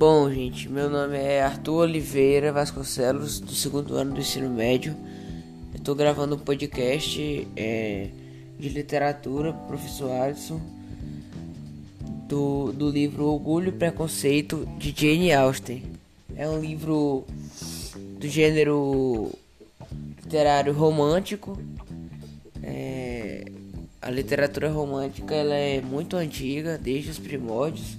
Bom, gente, meu nome é Arthur Oliveira Vasconcelos, do segundo ano do ensino médio. Estou gravando um podcast é, de literatura, professor Alisson, do, do livro Orgulho e Preconceito de Jane Austen. É um livro do gênero literário romântico. É, a literatura romântica ela é muito antiga, desde os primórdios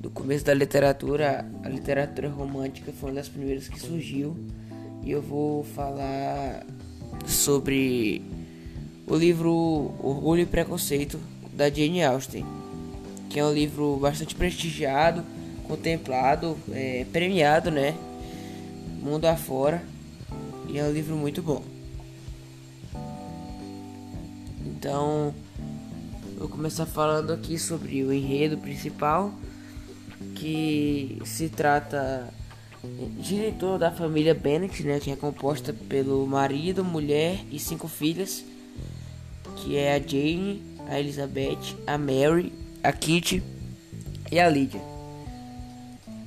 do começo da literatura, a literatura romântica foi uma das primeiras que surgiu. E eu vou falar sobre o livro Orgulho e Preconceito da Jane Austen, que é um livro bastante prestigiado, contemplado, é, premiado, né? Mundo afora. E é um livro muito bom. Então, vou começar falando aqui sobre o enredo principal que se trata diretor da família Bennett, né, que é composta pelo marido, mulher e cinco filhas, que é a Jane, a Elizabeth, a Mary, a Kitty e a Lydia.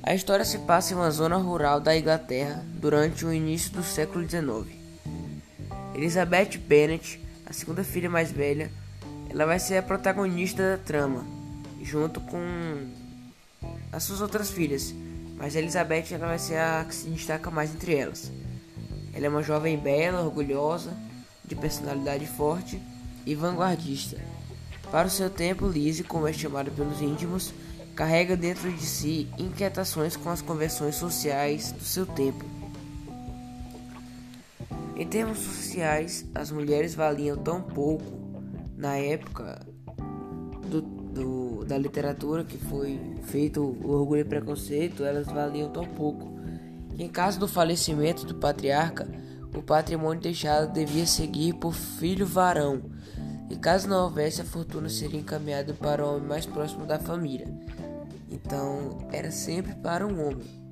A história se passa em uma zona rural da Inglaterra durante o início do século XIX. Elizabeth Bennet, a segunda filha mais velha, ela vai ser a protagonista da trama, junto com as suas outras filhas, mas Elizabeth ela vai ser a que se destaca mais entre elas. Ela é uma jovem bela, orgulhosa, de personalidade forte e vanguardista. Para o seu tempo, Lizzie, como é chamada pelos íntimos, carrega dentro de si inquietações com as convenções sociais do seu tempo. Em termos sociais, as mulheres valiam tão pouco na época do, da literatura que foi feito o Orgulho e Preconceito, elas valiam tão pouco. Em caso do falecimento do patriarca, o patrimônio deixado devia seguir por filho varão, e caso não houvesse, a fortuna seria encaminhada para o homem mais próximo da família. Então, era sempre para um homem.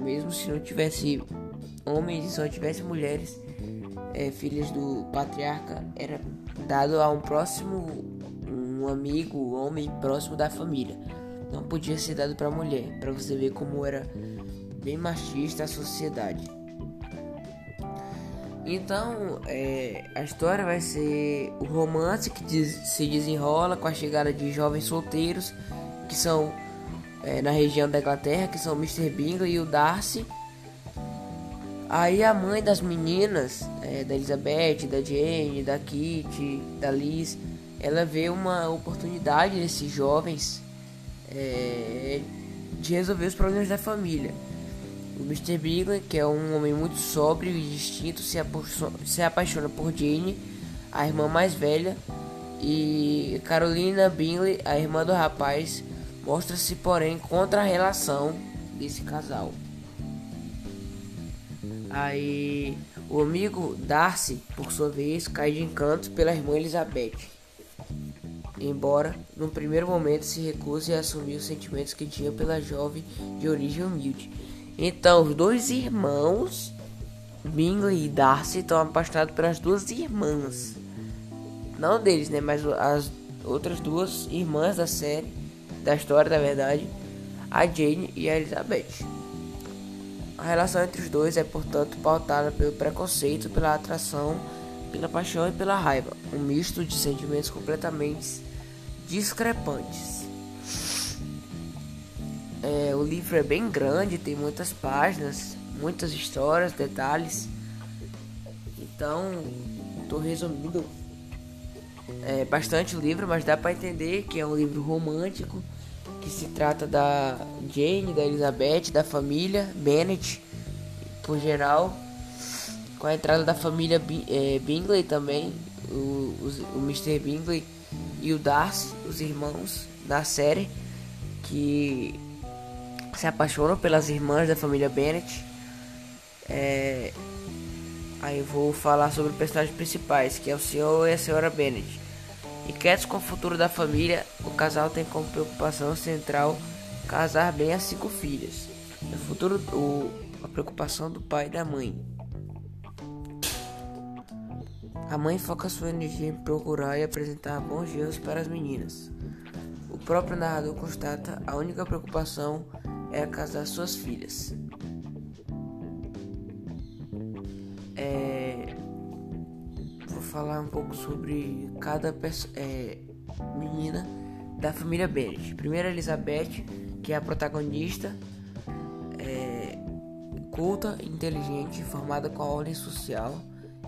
Mesmo se não tivesse homens e só tivesse mulheres, é, filhas do patriarca, era dado a um próximo um amigo, homem próximo da família. Não podia ser dado para mulher, para você ver como era bem machista a sociedade. Então, é, a história vai ser o romance que diz, se desenrola com a chegada de jovens solteiros que são é, na região da Inglaterra, que são o Mr. Bingley e o Darcy. Aí a mãe das meninas, é, da Elizabeth, da Jane, da Kitty, da Liz, ela vê uma oportunidade nesses jovens é, de resolver os problemas da família. O Mr. Bingley, que é um homem muito sóbrio e distinto, se, se apaixona por Jane, a irmã mais velha, e Carolina Bingley, a irmã do rapaz, mostra-se, porém, contra a relação desse casal. Aí, o amigo Darcy, por sua vez, cai de encanto pela irmã Elizabeth embora no primeiro momento se recuse a assumir os sentimentos que tinha pela jovem de origem humilde. Então, os dois irmãos, Bingley e Darcy, estão apaixonados pelas duas irmãs. Não deles, né? Mas as outras duas irmãs da série, da história, da verdade, a Jane e a Elizabeth. A relação entre os dois é, portanto, pautada pelo preconceito, pela atração, pela paixão e pela raiva, um misto de sentimentos completamente discrepantes. É, o livro é bem grande, tem muitas páginas, muitas histórias, detalhes. Então, estou resumindo é, bastante o livro, mas dá para entender que é um livro romântico que se trata da Jane, da Elizabeth, da família Bennet, por geral, com a entrada da família é, Bingley também, o, o, o Mr. Bingley e o Darcy, os irmãos da série, que se apaixonam pelas irmãs da família Bennet. É... Aí eu vou falar sobre os personagens principais, que é o senhor e a senhora Bennet. Inquietos com o futuro da família, o casal tem como preocupação central casar bem as cinco filhas. No futuro, o... a preocupação do pai e da mãe. A mãe foca sua energia em procurar e apresentar bons dias para as meninas. O próprio narrador constata a única preocupação é casar suas filhas. É, vou falar um pouco sobre cada é, menina da família Bennett. Primeiro, Elizabeth, que é a protagonista, é, culta, inteligente, formada com a ordem social.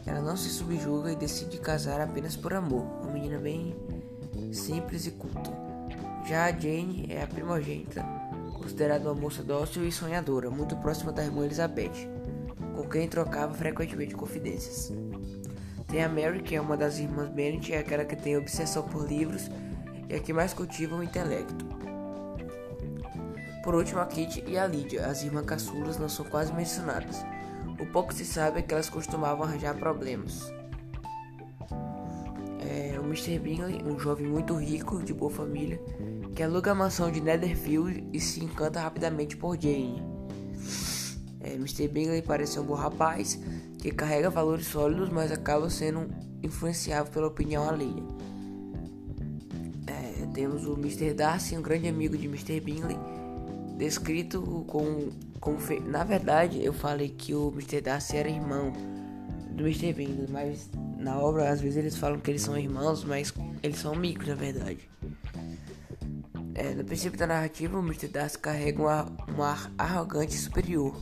Ela não se subjuga e decide casar apenas por amor. Uma menina bem simples e culta. Já a Jane é a primogênita, considerada uma moça dócil e sonhadora, muito próxima da irmã Elizabeth, com quem trocava frequentemente confidências. Tem a Mary, que é uma das irmãs Bennet, é aquela que tem obsessão por livros e a que mais cultiva o intelecto. Por último, a Kate e a Lydia, as irmãs caçulas, não são quase mencionadas. O pouco se sabe é que elas costumavam arranjar problemas. É, o Mr. Bingley, um jovem muito rico, de boa família, que aluga a mansão de Netherfield e se encanta rapidamente por Jane. É, Mr. Bingley parece um bom rapaz que carrega valores sólidos, mas acaba sendo influenciável pela opinião alheia. É, temos o Mr. Darcy, um grande amigo de Mr. Bingley, descrito com, com na verdade eu falei que o Mr. Darcy era irmão do Mr. Bingley, mas na obra às vezes eles falam que eles são irmãos, mas eles são amigos na verdade. É, no princípio da narrativa, o Mr. Darcy carrega um ar, um ar arrogante e superior,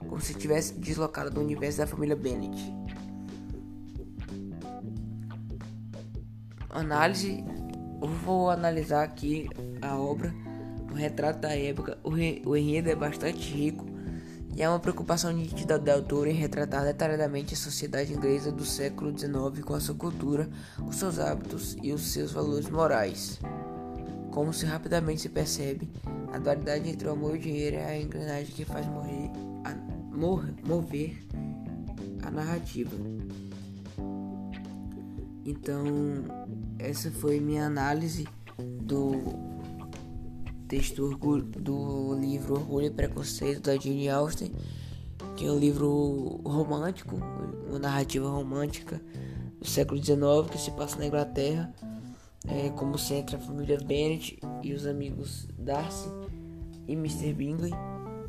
como se tivesse deslocado do universo da família Bennet. Análise: eu vou analisar aqui a obra, o retrato da época. O, re, o enredo é bastante rico e é uma preocupação nítida da autora em retratar detalhadamente a sociedade inglesa do século XIX com a sua cultura, os seus hábitos e os seus valores morais. Como se rapidamente se percebe, a dualidade entre o amor e o dinheiro é a engrenagem que faz morrer, a, mor, mover a narrativa. Então, essa foi minha análise do texto do livro Orgulho e Preconceito da Jane Austen, que é um livro romântico, uma narrativa romântica do século XIX que se passa na Inglaterra é, como centro a família Bennet e os amigos Darcy e Mr. Bingley,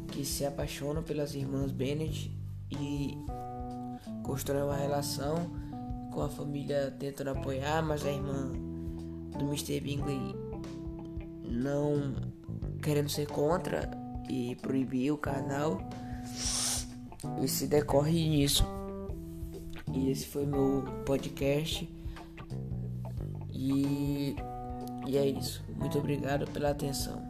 que se apaixonam pelas irmãs Bennet e constroem uma relação com a família tentando apoiar, mas a irmã do Mr. Bingley não querendo ser contra e proibir o canal e se decorre nisso. E esse foi meu podcast. E, e é isso. Muito obrigado pela atenção.